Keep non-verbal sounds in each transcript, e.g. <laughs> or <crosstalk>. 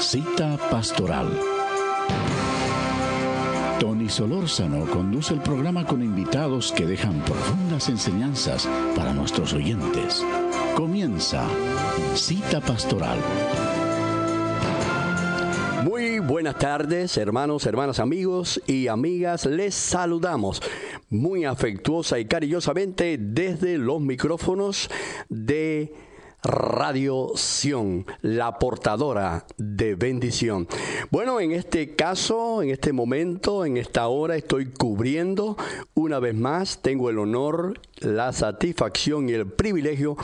Cita Pastoral. Tony Solórzano conduce el programa con invitados que dejan profundas enseñanzas para nuestros oyentes. Comienza Cita Pastoral. Muy buenas tardes, hermanos, hermanas, amigos y amigas. Les saludamos muy afectuosa y cariñosamente desde los micrófonos de Radio Sion, la portadora de bendición. Bueno, en este caso, en este momento, en esta hora, estoy cubriendo una vez más, tengo el honor, la satisfacción y el privilegio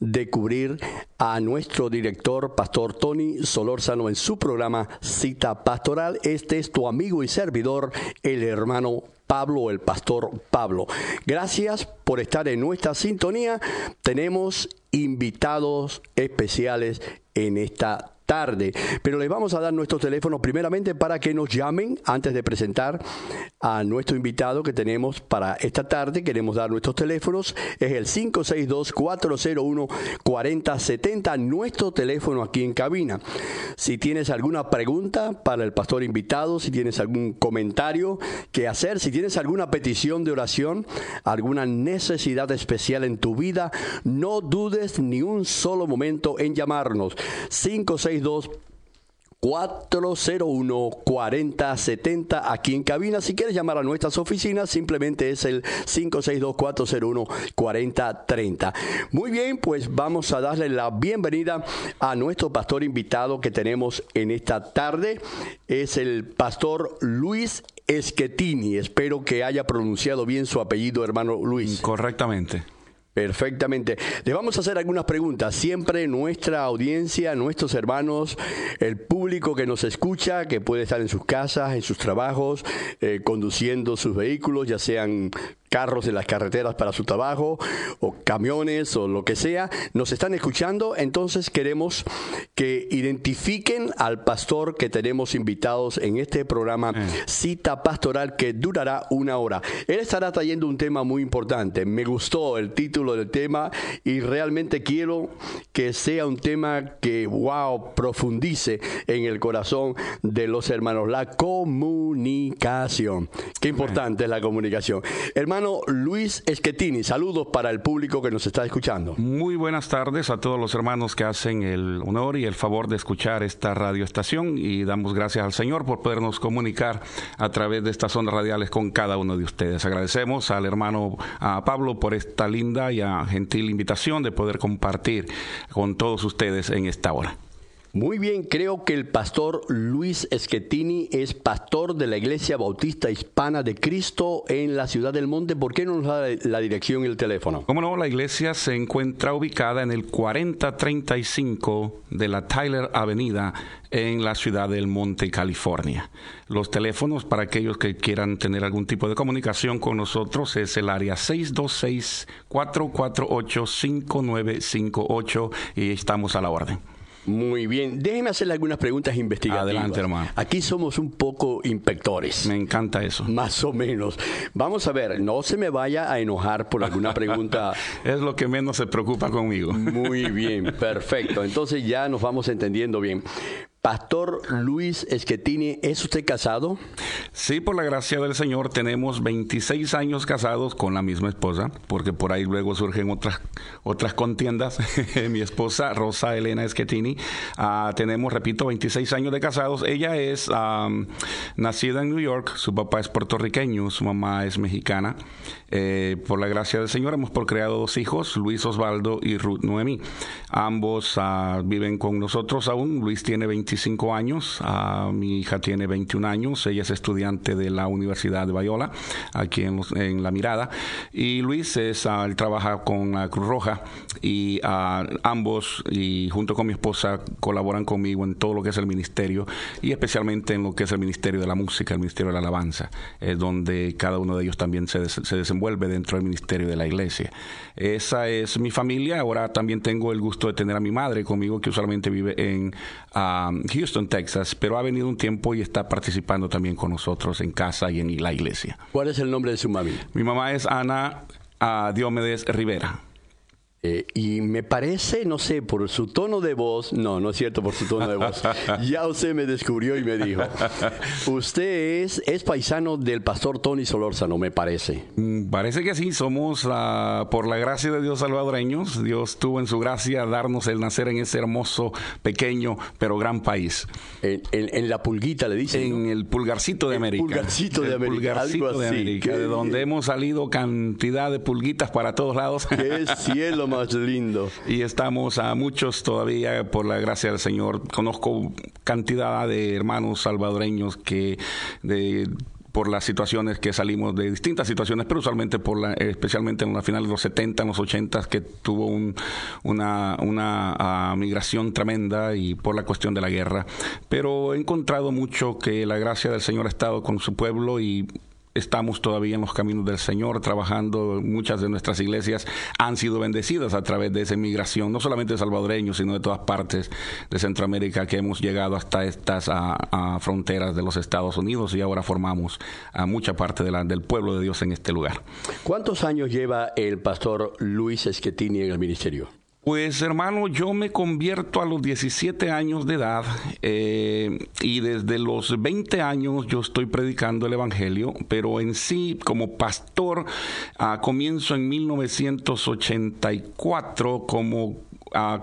de cubrir a nuestro director, Pastor Tony Solórzano, en su programa Cita Pastoral. Este es tu amigo y servidor, el hermano Pablo, el pastor Pablo. Gracias por estar en nuestra sintonía. Tenemos invitados especiales en esta tarde. Pero les vamos a dar nuestros teléfonos primeramente para que nos llamen antes de presentar a nuestro invitado que tenemos para esta tarde. Queremos dar nuestros teléfonos. Es el 562-401-4070, nuestro teléfono aquí en cabina. Si tienes alguna pregunta para el pastor invitado, si tienes algún comentario que hacer, si tienes alguna petición de oración, alguna necesidad especial en tu vida, no dudes ni un solo momento en llamarnos. 562 401-4070 aquí en cabina. Si quieres llamar a nuestras oficinas, simplemente es el 562-401-4030. Muy bien, pues vamos a darle la bienvenida a nuestro pastor invitado que tenemos en esta tarde. Es el pastor Luis Eschetini. Espero que haya pronunciado bien su apellido, hermano Luis. Correctamente. Perfectamente. Le vamos a hacer algunas preguntas. Siempre nuestra audiencia, nuestros hermanos, el público que nos escucha, que puede estar en sus casas, en sus trabajos, eh, conduciendo sus vehículos, ya sean carros en las carreteras para su trabajo o camiones o lo que sea, nos están escuchando, entonces queremos que identifiquen al pastor que tenemos invitados en este programa Cita Pastoral que durará una hora. Él estará trayendo un tema muy importante. Me gustó el título del tema y realmente quiero que sea un tema que, wow, profundice en el corazón de los hermanos. La comunicación. Qué importante es la comunicación. Luis Eschettini. Saludos para el público que nos está escuchando. Muy buenas tardes a todos los hermanos que hacen el honor y el favor de escuchar esta radioestación y damos gracias al Señor por podernos comunicar a través de estas ondas radiales con cada uno de ustedes. Agradecemos al hermano a Pablo por esta linda y gentil invitación de poder compartir con todos ustedes en esta hora. Muy bien, creo que el pastor Luis Eschettini es pastor de la Iglesia Bautista Hispana de Cristo en la Ciudad del Monte. ¿Por qué no nos da la dirección y el teléfono? Cómo no, la iglesia se encuentra ubicada en el 4035 de la Tyler Avenida en la Ciudad del Monte, California. Los teléfonos para aquellos que quieran tener algún tipo de comunicación con nosotros es el área 626-448-5958 y estamos a la orden. Muy bien. Déjeme hacerle algunas preguntas investigativas. Adelante, hermano. Aquí somos un poco inspectores. Me encanta eso. Más o menos. Vamos a ver, no se me vaya a enojar por alguna pregunta. <laughs> es lo que menos se preocupa conmigo. Muy <laughs> bien, perfecto. Entonces ya nos vamos entendiendo bien. Pastor Luis Eschettini, ¿es usted casado? Sí, por la gracia del Señor, tenemos 26 años casados con la misma esposa, porque por ahí luego surgen otras, otras contiendas. <laughs> Mi esposa, Rosa Elena Eschettini, uh, tenemos, repito, 26 años de casados. Ella es nacida en New York, su papá es puertorriqueño, su mamá es mexicana. Eh, por la gracia del Señor hemos procreado dos hijos, Luis Osvaldo y Ruth Noemí. Ambos uh, viven con nosotros aún. Luis tiene 25 años, uh, mi hija tiene 21 años. Ella es estudiante de la Universidad de Bayola, aquí en, los, en La Mirada. Y Luis es, él trabaja con la Cruz Roja y ambos, y junto con mi esposa, colaboran conmigo en todo lo que es el ministerio y especialmente en lo que es el ministerio de la música, el ministerio de la alabanza, es donde cada uno de ellos también se, se desenvuelve vuelve dentro del ministerio de la iglesia. Esa es mi familia. Ahora también tengo el gusto de tener a mi madre conmigo, que usualmente vive en Houston, Texas, pero ha venido un tiempo y está participando también con nosotros en casa y en la iglesia. ¿Cuál es el nombre de su mami? Mi mamá es Ana uh, Diomedes Rivera. Eh, y me parece, no sé, por su tono de voz, no, no es cierto por su tono de voz, <laughs> ya usted me descubrió y me dijo, usted es, es paisano del pastor Tony Solórzano, me parece. Mm, parece que sí, somos ah, por la gracia de Dios salvadoreños, Dios tuvo en su gracia darnos el nacer en ese hermoso, pequeño, pero gran país. En, la pulguita le dicen. En el pulgarcito de América. Pulgarcito de América. Pulgarcito de América, de donde hemos salido cantidad de pulguitas para todos lados. Qué cielo más lindo. Y estamos a muchos todavía, por la gracia del Señor. Conozco cantidad de hermanos salvadoreños que de por las situaciones que salimos de distintas situaciones, pero usualmente por la, especialmente en la final de los 70, en los 80, que tuvo una, una ah, migración tremenda y por la cuestión de la guerra. Pero he encontrado mucho que la gracia del Señor ha estado con su pueblo y estamos todavía en los caminos del Señor, trabajando. Muchas de nuestras iglesias han sido bendecidas a través de esa inmigración, no solamente de salvadoreños, sino de todas partes de Centroamérica que hemos llegado hasta estas fronteras de los Estados Unidos y ahora formamos a mucha parte del pueblo de Dios en este lugar. ¿Cuántos años lleva el pastor Luis Esquetini en el ministerio? Pues hermano, yo me convierto a los 17 años de edad eh, y desde los 20 años yo estoy predicando el Evangelio, pero en sí como pastor ah, comienzo en 1984 como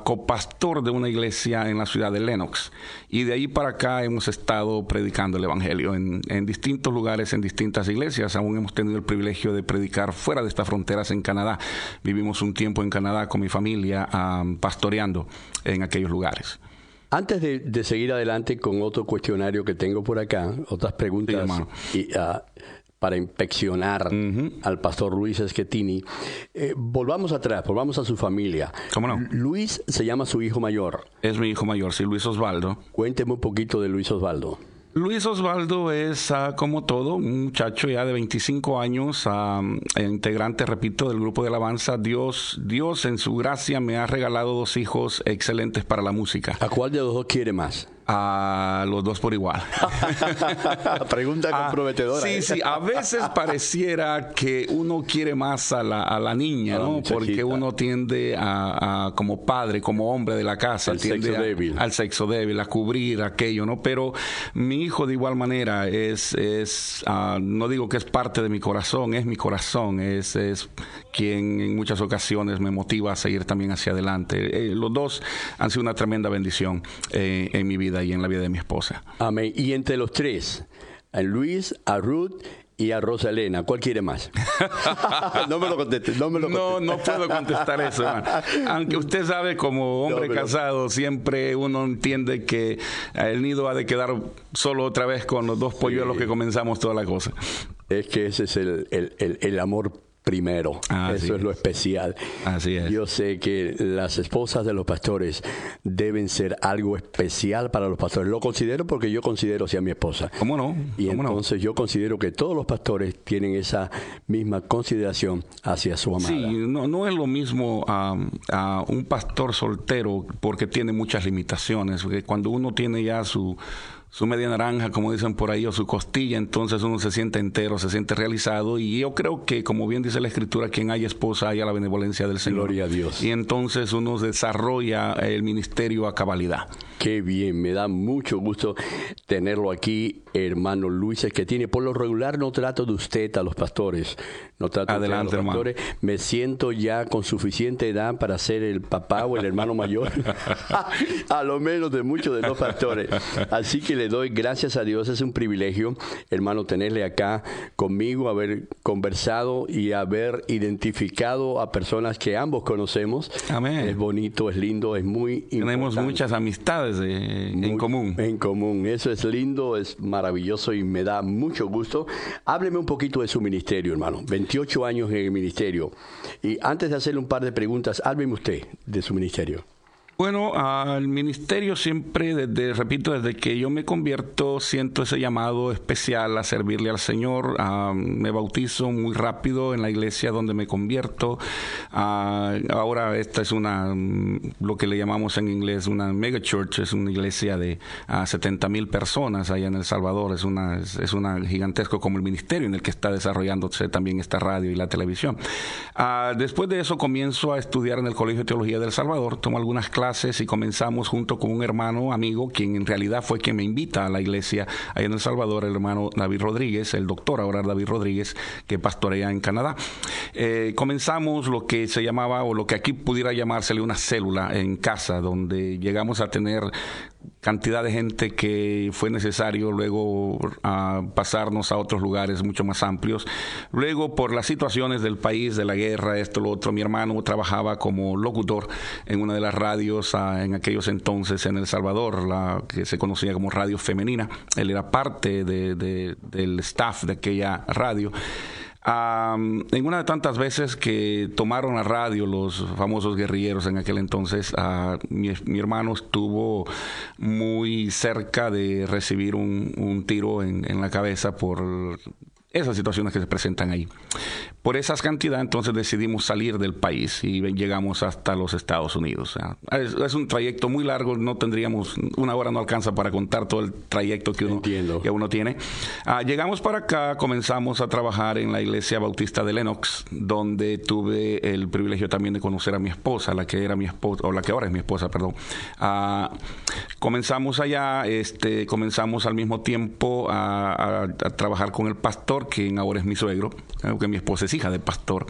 copastor de una iglesia en la ciudad de Lenox. Y de ahí para acá hemos estado predicando el Evangelio en, distintos lugares, en distintas iglesias. Aún hemos tenido el privilegio de predicar fuera de estas fronteras en Canadá. Vivimos un tiempo en Canadá con mi familia pastoreando en aquellos lugares. Antes de, seguir adelante con otro cuestionario que tengo por acá, otras preguntas, y, uh, para inspeccionar al pastor Luis Esquetini. Eh, volvamos atrás, volvamos a su familia. ¿Cómo no? Luis se llama su hijo mayor. Es mi hijo mayor, sí, Luis Osvaldo. Cuénteme un poquito de Luis Osvaldo. Luis Osvaldo es, ah, como todo, un muchacho ya de 25 años, ah, integrante, repito, del grupo de alabanza. Dios, Dios en su gracia me ha regalado dos hijos excelentes para la música. ¿A cuál de los dos quiere más? A los dos por igual. <laughs> Pregunta ah, comprometedora. sí, ¿eh? sí, a veces pareciera que uno quiere más a la, a la niña, ¿no? Porque uno tiende a, como padre, como hombre de la casa, al sexo débil. Al sexo débil, a cubrir aquello, ¿no? Pero mi hijo de igual manera es, es ah, no digo que es parte de mi corazón, es mi corazón, es, es quien en muchas ocasiones me motiva a seguir también hacia adelante. Eh, los dos han sido una tremenda bendición eh, en mi vida y en la vida de mi esposa. Amén. Y entre los tres, a Luis, a Ruth y a Rosa Elena, ¿cuál quiere más? <laughs> <laughs> no me lo conteste, no me lo No, no puedo contestar eso, Aunque usted sabe, como hombre casado, siempre uno entiende que el nido ha de quedar solo otra vez con los dos polluelos que comenzamos toda la cosa. Es que ese es el, el, el, el amor primero. Eso es. lo especial. Así es. Yo sé que las esposas de los pastores deben ser algo especial para los pastores. Lo considero porque yo considero a mi esposa. ¿Cómo no? Y entonces yo considero que todos los pastores tienen esa misma consideración hacia su amada. Sí, no, no es lo mismo a, a un pastor soltero porque tiene muchas limitaciones. Porque cuando uno tiene ya su su media naranja, como dicen por ahí, o su costilla, entonces uno se siente entero, se siente realizado. Y yo creo que, como bien dice la Escritura, quien haya esposa haya la benevolencia del Señor. Gloria a Dios. Y entonces uno desarrolla el ministerio a cabalidad. Qué bien, me da mucho gusto tenerlo aquí, hermano Luis, que tiene por lo regular no trato de usted a los pastores, no trato Adelante, de los pastores, me siento ya con suficiente edad para ser el papá o el hermano mayor, <laughs> <laughs> a lo menos de muchos de los pastores. Así que le doy gracias a Dios, es un privilegio, hermano, tenerle acá conmigo, haber conversado y haber identificado a personas que ambos conocemos. Amén. Es bonito, es lindo, es muy Tenemos muchas amistades en común. En común, eso es lindo, es maravilloso y me da mucho gusto. Hábleme un poquito de su ministerio, hermano. 28 años en el ministerio. Y antes de hacerle un par de preguntas, hábleme usted de su ministerio. Bueno, al ministerio siempre, desde, repito, desde que yo me convierto, siento ese llamado especial a servirle al Señor. Ah, me bautizo muy rápido en la iglesia donde me convierto. Ah, ahora esta es una, mm, lo que le llamamos en inglés una mega church, es una iglesia de 70 ah, mil personas allá en El Salvador. Es una, es, una gigantesco como el ministerio en el que está desarrollándose también esta radio y la televisión. después de eso comienzo a estudiar en el Colegio de Teología del Salvador, tomo algunas clases y comenzamos junto con un hermano amigo, quien en realidad fue quien me invita a la iglesia ahí en El Salvador, el hermano David Rodríguez, el doctor ahora David Rodríguez, que pastorea en Canadá. Eh, comenzamos lo que se llamaba, o lo que aquí pudiera llamársele una célula en casa, donde llegamos a tener cantidad de gente que fue necesario luego a pasarnos a otros lugares mucho más amplios. Luego, por las situaciones del país, de la guerra, esto, lo otro, mi hermano trabajaba como locutor en una de las radios ah, en aquellos entonces en El Salvador, la que se conocía como Radio Femenina. Él era parte del staff de aquella radio en una de tantas veces que tomaron la radio los famosos guerrilleros en aquel entonces, mi, hermano estuvo muy cerca de recibir un, tiro en, la cabeza por esas situaciones que se presentan ahí. Por esas cantidades, entonces decidimos salir del país y llegamos hasta los Estados Unidos. es, un trayecto muy largo, no tendríamos, una hora no alcanza para contar todo el trayecto que uno, que uno tiene. Ah, llegamos para acá, comenzamos a trabajar en la iglesia bautista de Lenox, donde tuve el privilegio también de conocer a mi esposa, la que era mi esposa, o la que ahora es mi esposa, perdón. Ah, comenzamos allá, este, comenzamos al mismo tiempo a, trabajar con el pastor, quien ahora es mi suegro, que mi esposa hija de pastor.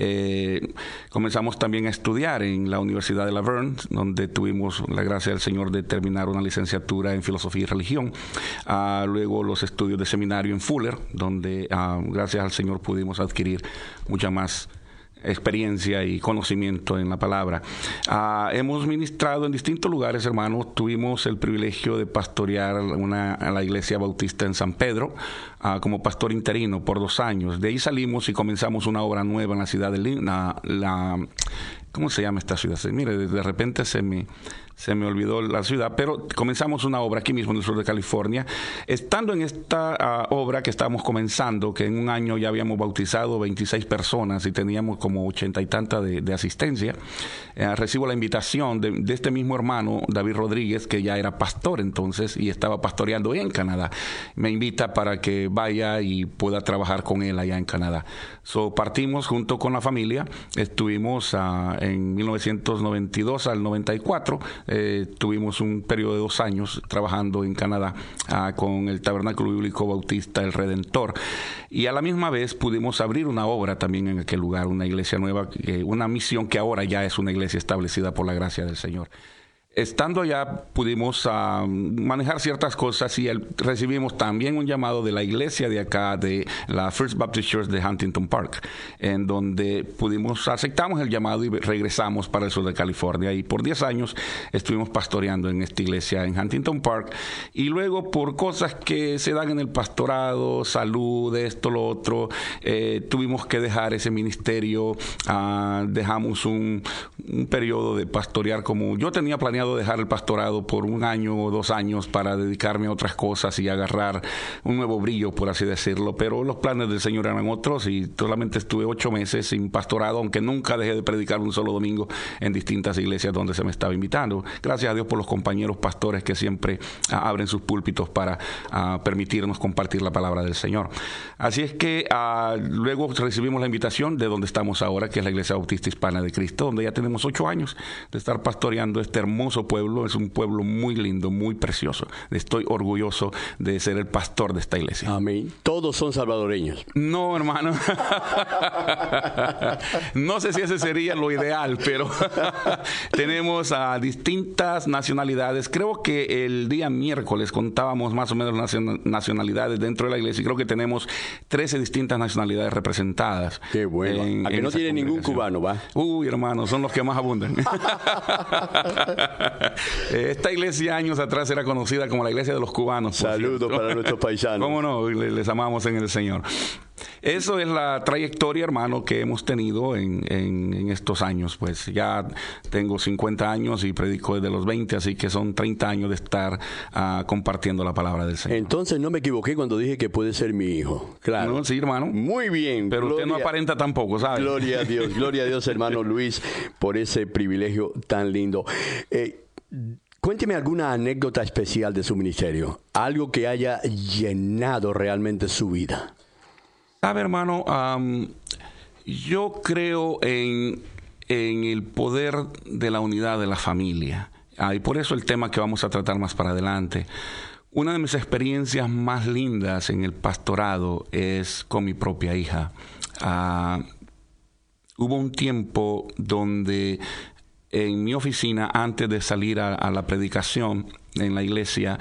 Eh, comenzamos también a estudiar en la Universidad de La Verne, donde tuvimos la gracia del Señor de terminar una licenciatura en filosofía y religión. Luego los estudios de seminario en Fuller, donde ah, gracias al Señor pudimos adquirir mucha más experiencia y conocimiento en la palabra. Ah, hemos ministrado en distintos lugares, hermanos. Tuvimos el privilegio de pastorear una, a la iglesia bautista en San Pedro ah, como pastor interino por dos años. De ahí salimos y comenzamos una obra nueva en la ciudad de Lima. La, ¿Cómo se llama esta ciudad? Mire, de repente se me se me olvidó la ciudad, pero comenzamos una obra aquí mismo en el sur de California. Estando en esta ah, obra que estábamos comenzando, que en un año ya habíamos bautizado 26 personas y teníamos como ochenta y tanta de, asistencia, eh, recibo la invitación de, este mismo hermano, David Rodríguez, que ya era pastor entonces y estaba pastoreando en Canadá. Me invita para que vaya y pueda trabajar con él allá en Canadá. So, partimos junto con la familia, estuvimos ah, en 1992 al 94 eh, tuvimos un periodo de dos años trabajando en Canadá ah, con el Tabernáculo Bíblico Bautista El Redentor. Y a la misma vez pudimos abrir una obra también en aquel lugar, una iglesia nueva, una misión que ahora ya es una iglesia establecida por la gracia del Señor estando allá pudimos ah, manejar ciertas cosas y recibimos también un llamado de la iglesia de acá, de la First Baptist Church de Huntington Park, en donde pudimos, aceptamos el llamado y regresamos para el sur de California. Y por 10 años estuvimos pastoreando en esta iglesia en Huntington Park. Y luego por cosas que se dan en el pastorado, salud, esto, lo otro, eh, tuvimos que dejar ese ministerio, ah, dejamos un, un periodo de pastorear como yo tenía planeado dejar el pastorado por un año o dos años para dedicarme a otras cosas y agarrar un nuevo brillo, por así decirlo. Pero los planes del Señor eran otros y solamente estuve ocho meses sin pastorado, aunque nunca dejé de predicar un solo domingo en distintas iglesias donde se me estaba invitando. Gracias a Dios por los compañeros pastores que siempre ah, abren sus púlpitos para ah, permitirnos compartir la palabra del Señor. Así es que ah, luego recibimos la invitación de donde estamos ahora, que es la Iglesia Bautista Hispana de Cristo, donde ya tenemos ocho años de estar pastoreando este hermoso pueblo, es un pueblo muy lindo, muy precioso. Estoy orgulloso de ser el pastor de esta iglesia. Amén. Todos son salvadoreños. No, hermano. <laughs> no sé si ese sería lo ideal, pero <laughs> tenemos a distintas nacionalidades. Creo que el día miércoles contábamos más o menos nacionalidades dentro de la iglesia y creo que tenemos 13 distintas nacionalidades representadas. Qué bueno. a que no tiene ningún cubano, va. Uy, hermano, son los que más abundan. <laughs> <laughs> Esta iglesia años atrás era conocida como la iglesia de los cubanos. Saludos para nuestros paisanos. <laughs> ¿Cómo no? Les, amamos en el Señor. Eso es la trayectoria, hermano, que hemos tenido en, en, estos años. Pues ya tengo 50 años y predico desde los 20, así que son 30 años de estar uh, compartiendo la palabra del Señor. Entonces no me equivoqué cuando dije que puede ser mi hijo. Claro. sí, hermano. Muy bien. Pero usted no aparenta tampoco, ¿sabe? Gloria a Dios, gloria a Dios, <laughs> hermano Luis, por ese privilegio tan lindo. Eh, Cuénteme alguna anécdota especial de su ministerio, algo que haya llenado realmente su vida. Sabe, hermano, yo creo en, el poder de la unidad de la familia. Ah, y por eso el tema que vamos a tratar más para adelante. Una de mis experiencias más lindas en el pastorado es con mi propia hija. Ah, hubo un tiempo donde en mi oficina, antes de salir a la predicación en la iglesia,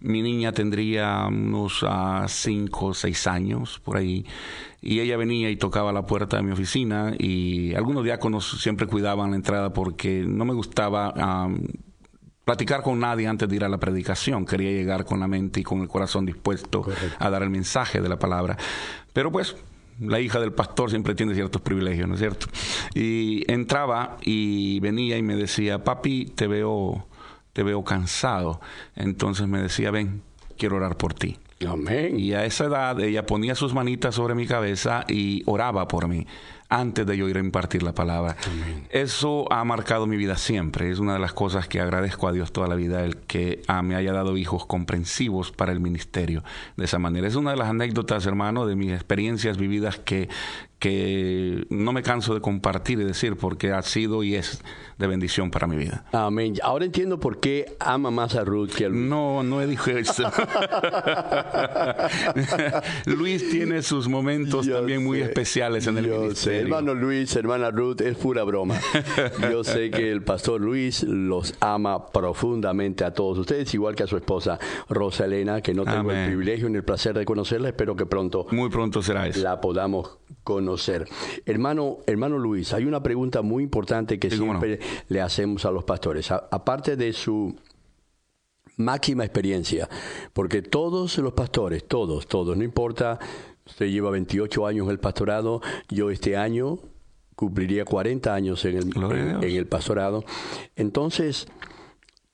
mi niña tendría unos uh, cinco o seis años por ahí. Y ella venía y tocaba la puerta de mi oficina y algunos diáconos siempre cuidaban la entrada porque no me gustaba platicar con nadie antes de ir a la predicación. Quería llegar con la mente y con el corazón dispuesto a dar el mensaje de la palabra. Pero pues la hija del pastor siempre tiene ciertos privilegios, ¿no es cierto? Y entraba y venía y me decía, papi, te veo te veo cansado. Entonces me decía, ven, quiero orar por ti. Amén. Y a esa edad ella ponía sus manitas sobre mi cabeza y oraba por mí antes de yo ir a impartir la palabra. Eso ha marcado mi vida siempre. Es una de las cosas que agradezco a Dios toda la vida, el que ah, me haya dado hijos comprensivos para el ministerio de esa manera. Es una de las anécdotas, hermano, de mis experiencias vividas que, que no me canso de compartir y decir porque ha sido y es de bendición para mi vida. Amén. Ahora entiendo por qué ama más a Ruth que a Luis. No, no he dicho eso. <laughs> <laughs> Luis tiene sus momentos también muy especiales en el ministerio. Hermano Luis, hermana Ruth, es pura broma. <laughs> Yo sé que el pastor Luis los ama profundamente a todos ustedes, igual que a su esposa Rosa Elena, que no tengo el privilegio ni el placer de conocerla. Espero que pronto, muy pronto será eso. la podamos conocer. Hermano, hermano Luis, hay una pregunta muy importante que siempre le hacemos a los pastores. aparte de su máxima experiencia, porque todos los pastores, todos, todos, no importa, usted lleva 28 años en el pastorado, yo este año cumpliría 40 años en el, en el pastorado. Entonces,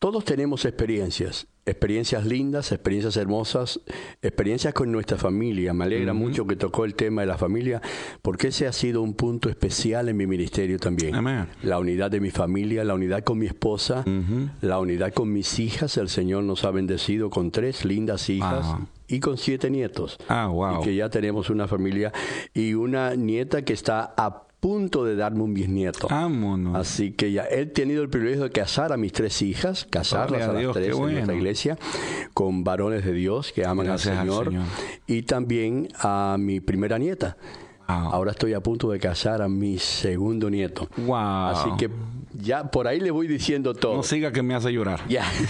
todos tenemos experiencias experiencias lindas, experiencias hermosas, experiencias con nuestra familia. Me alegra mucho que tocó el tema de la familia, porque ese ha sido un punto especial en mi ministerio también. La unidad de mi familia, la unidad con mi esposa, la unidad con mis hijas. El Señor nos ha bendecido con tres lindas hijas. Y con siete nietos. Ah, wow. Y que ya tenemos una familia y una nieta que está a punto de darme un bisnieto. Así que ya he tenido el privilegio de casar a mis tres hijas, casarlas a, las tres en nuestra iglesia, con varones de Dios que aman al Señor, y también a mi primera nieta. Ahora estoy a punto de casar a mi segundo nieto. Así que ya por ahí le voy diciendo todo. No siga que me hace llorar. Ya. <laughs>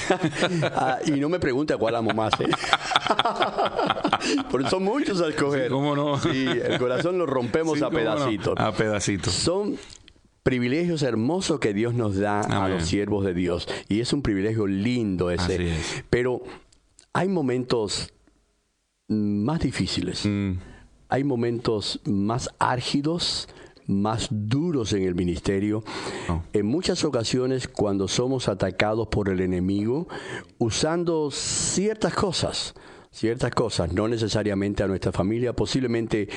Ah, y no me pregunte cuál amo más. ¿eh? <laughs> Porque son muchos a escoger. ¿Cómo no? Sí, el corazón lo rompemos <laughs> a pedacitos. A pedacitos. Son privilegios hermosos que Dios nos da a los siervos de Dios. Y es un privilegio lindo ese. Pero hay momentos más difíciles. Mm. Hay momentos más álgidos más duros en el ministerio. En muchas ocasiones cuando somos atacados por el enemigo usando ciertas cosas, ciertas cosas, no necesariamente a nuestra familia, posiblemente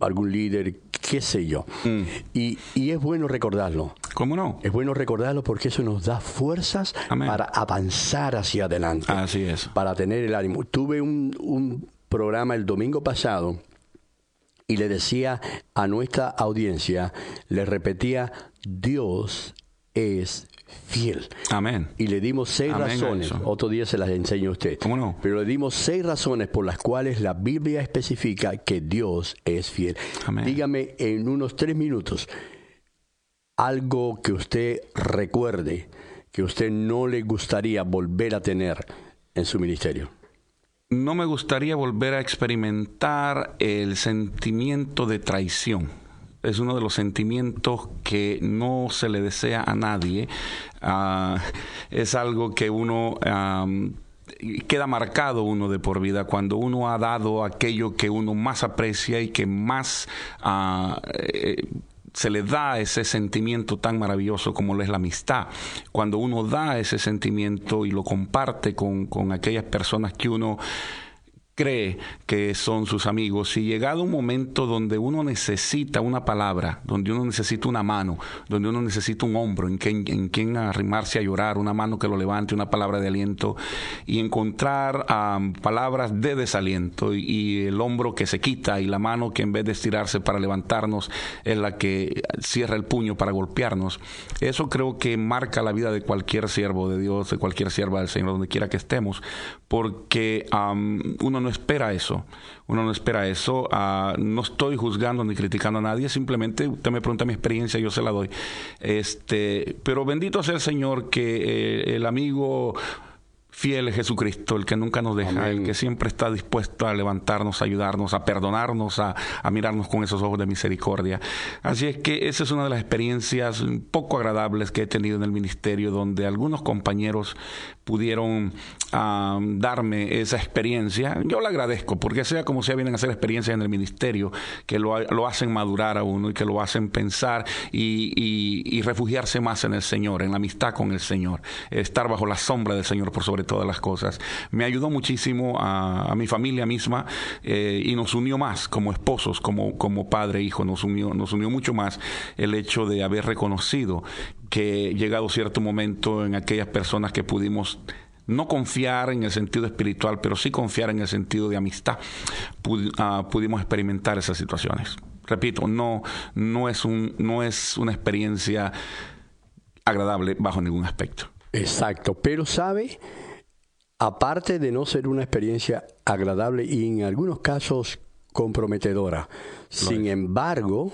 algún líder, qué sé yo. Mm. Y, es bueno recordarlo. ¿Cómo no? Es bueno recordarlo porque eso nos da fuerzas para avanzar hacia adelante. Así es. Para tener el ánimo. Tuve un, un programa el domingo pasado y le decía a nuestra audiencia, le repetía, Dios es fiel. Amén. Y le dimos seis razones, otro día se las enseño a usted. ¿Cómo no? Pero le dimos seis razones por las cuales la Biblia especifica que Dios es fiel. Amén. Dígame en unos tres minutos algo que usted recuerde que usted no le gustaría volver a tener en su ministerio no me gustaría volver a experimentar el sentimiento de traición. Es uno de los sentimientos que no se le desea a nadie. Ah, <laughs> es algo que uno queda marcado uno de por vida cuando uno ha dado aquello que uno más aprecia y que más ah, eh, se le da ese sentimiento tan maravilloso como lo es la amistad. Cuando uno da ese sentimiento y lo comparte con, con aquellas personas que uno cree que son sus amigos, y llegado un momento donde uno necesita una palabra, donde uno necesita una mano, donde uno necesita un hombro en quien, en quien arrimarse a llorar, una mano que lo levante, una palabra de aliento, y encontrar palabras de desaliento, y, el hombro que se quita, y la mano que en vez de estirarse para levantarnos es la que cierra el puño para golpearnos. Eso creo que marca la vida de cualquier siervo de Dios, de cualquier sierva del Señor, donde quiera que estemos, porque uno no espera eso. Uno no espera eso. Ah, no estoy juzgando ni criticando a nadie, simplemente usted me pregunta mi experiencia, yo se la doy. Este, pero bendito sea el Señor que eh, el amigo fiel es Jesucristo, el que nunca nos deja, el que siempre está dispuesto a levantarnos, a ayudarnos, a perdonarnos, a, mirarnos con esos ojos de misericordia. Así es que esa es una de las experiencias poco agradables que he tenido en el ministerio, donde algunos compañeros pudieron darme esa experiencia. Yo le agradezco, porque sea como sea, vienen a hacer experiencias en el ministerio que lo, hacen madurar a uno y que lo hacen pensar y, refugiarse más en el Señor, en la amistad con el Señor, estar bajo la sombra del Señor por sobre todas las cosas. Me ayudó muchísimo a, mi familia misma eh, y nos unió más como esposos, como, como padre e hijo, nos unió, nos unió mucho más el hecho de haber reconocido que llegado cierto momento en aquellas personas que pudimos no confiar en el sentido espiritual, pero sí confiar en el sentido de amistad, ah, pudimos experimentar esas situaciones. Repito, no, no, es un, no es una experiencia agradable bajo ningún aspecto. Exacto, pero sabe, aparte de no ser una experiencia agradable y en algunos casos comprometedora, sin embargo,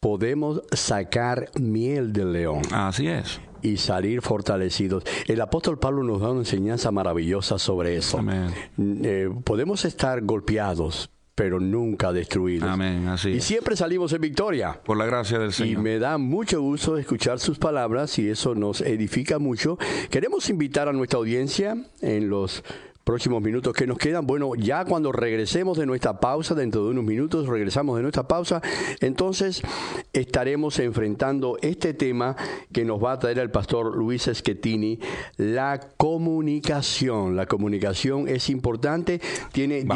podemos sacar miel del león. Así es. Y salir fortalecidos. El apóstol Pablo nos da una enseñanza maravillosa sobre eso. Amén. Eh, podemos estar golpeados, pero nunca destruidos. Amén, así. Y siempre salimos en victoria. Por la gracia del Señor. Y me da mucho gusto escuchar sus palabras y eso nos edifica mucho. Queremos invitar a nuestra audiencia en los próximos minutos que nos quedan. Bueno, ya cuando regresemos de nuestra pausa, dentro de unos minutos regresamos de nuestra pausa, entonces estaremos enfrentando este tema que nos va a traer el pastor Luis Schettini, la comunicación. La comunicación es importante, tiene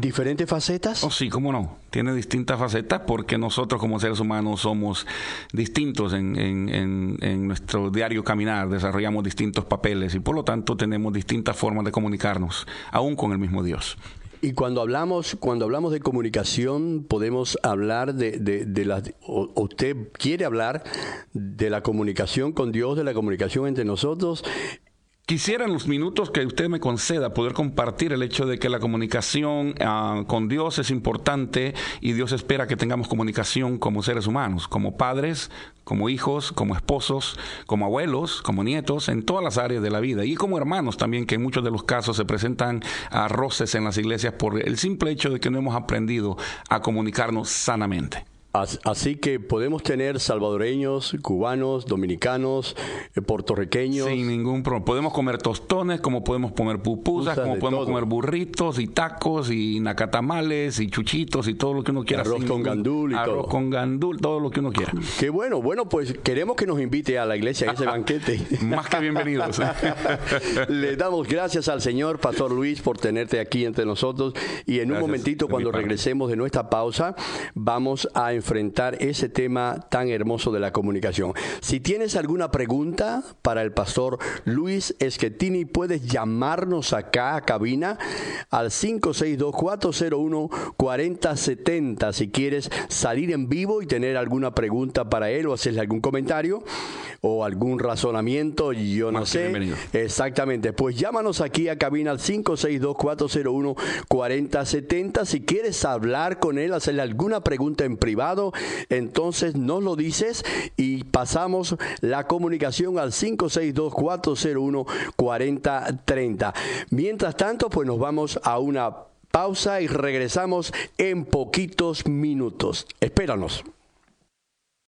diferentes facetas. Oh, sí, cómo no. Tiene distintas facetas porque nosotros como seres humanos somos distintos en, en, en nuestro diario caminar, desarrollamos distintos papeles y por lo tanto tenemos distintas formas de comunicarnos aún con el mismo Dios. Y cuando hablamos, cuando hablamos de comunicación, podemos hablar de, de, la, usted quiere hablar de la comunicación con Dios, de la comunicación entre nosotros. Quisiera los minutos que usted me conceda poder compartir el hecho de que la comunicación ah, con Dios es importante y Dios espera que tengamos comunicación como seres humanos, como padres, como hijos, como esposos, como abuelos, como nietos, en todas las áreas de la vida. Y como hermanos también, que en muchos de los casos se presentan a roces en las iglesias por el simple hecho de que no hemos aprendido a comunicarnos sanamente. Así que podemos tener salvadoreños, cubanos, dominicanos, eh, puertorriqueños. Sin ningún problema. Podemos comer tostones, como podemos comer pupusas, como podemos comer burritos y tacos y nacatamales y chuchitos y todo lo que uno quiera. Arroz con gandul y arroz con gandul, todo lo que uno quiera. Qué bueno. Bueno, pues queremos que nos invite a la iglesia a ese <laughs> banquete. Más que bienvenidos. <laughs> Le damos gracias al Señor, Pastor Luis, por tenerte aquí entre nosotros. Y en un momentito, cuando regresemos de nuestra pausa, vamos a enfrentar ese tema tan hermoso de la comunicación. Si tienes alguna pregunta para el pastor Luis Esquetini, puedes llamarnos acá a cabina al 562-401-4070 si quieres salir en vivo y tener alguna pregunta para él o hacerle algún comentario o algún razonamiento, yo no sé. Exactamente, pues llámanos aquí a cabina al 562-401-4070 si quieres hablar con él, hacerle alguna pregunta en privado entonces nos lo dices y pasamos la comunicación al 562-401-4030. Mientras tanto, pues nos vamos a una pausa y regresamos en poquitos minutos. Espéranos.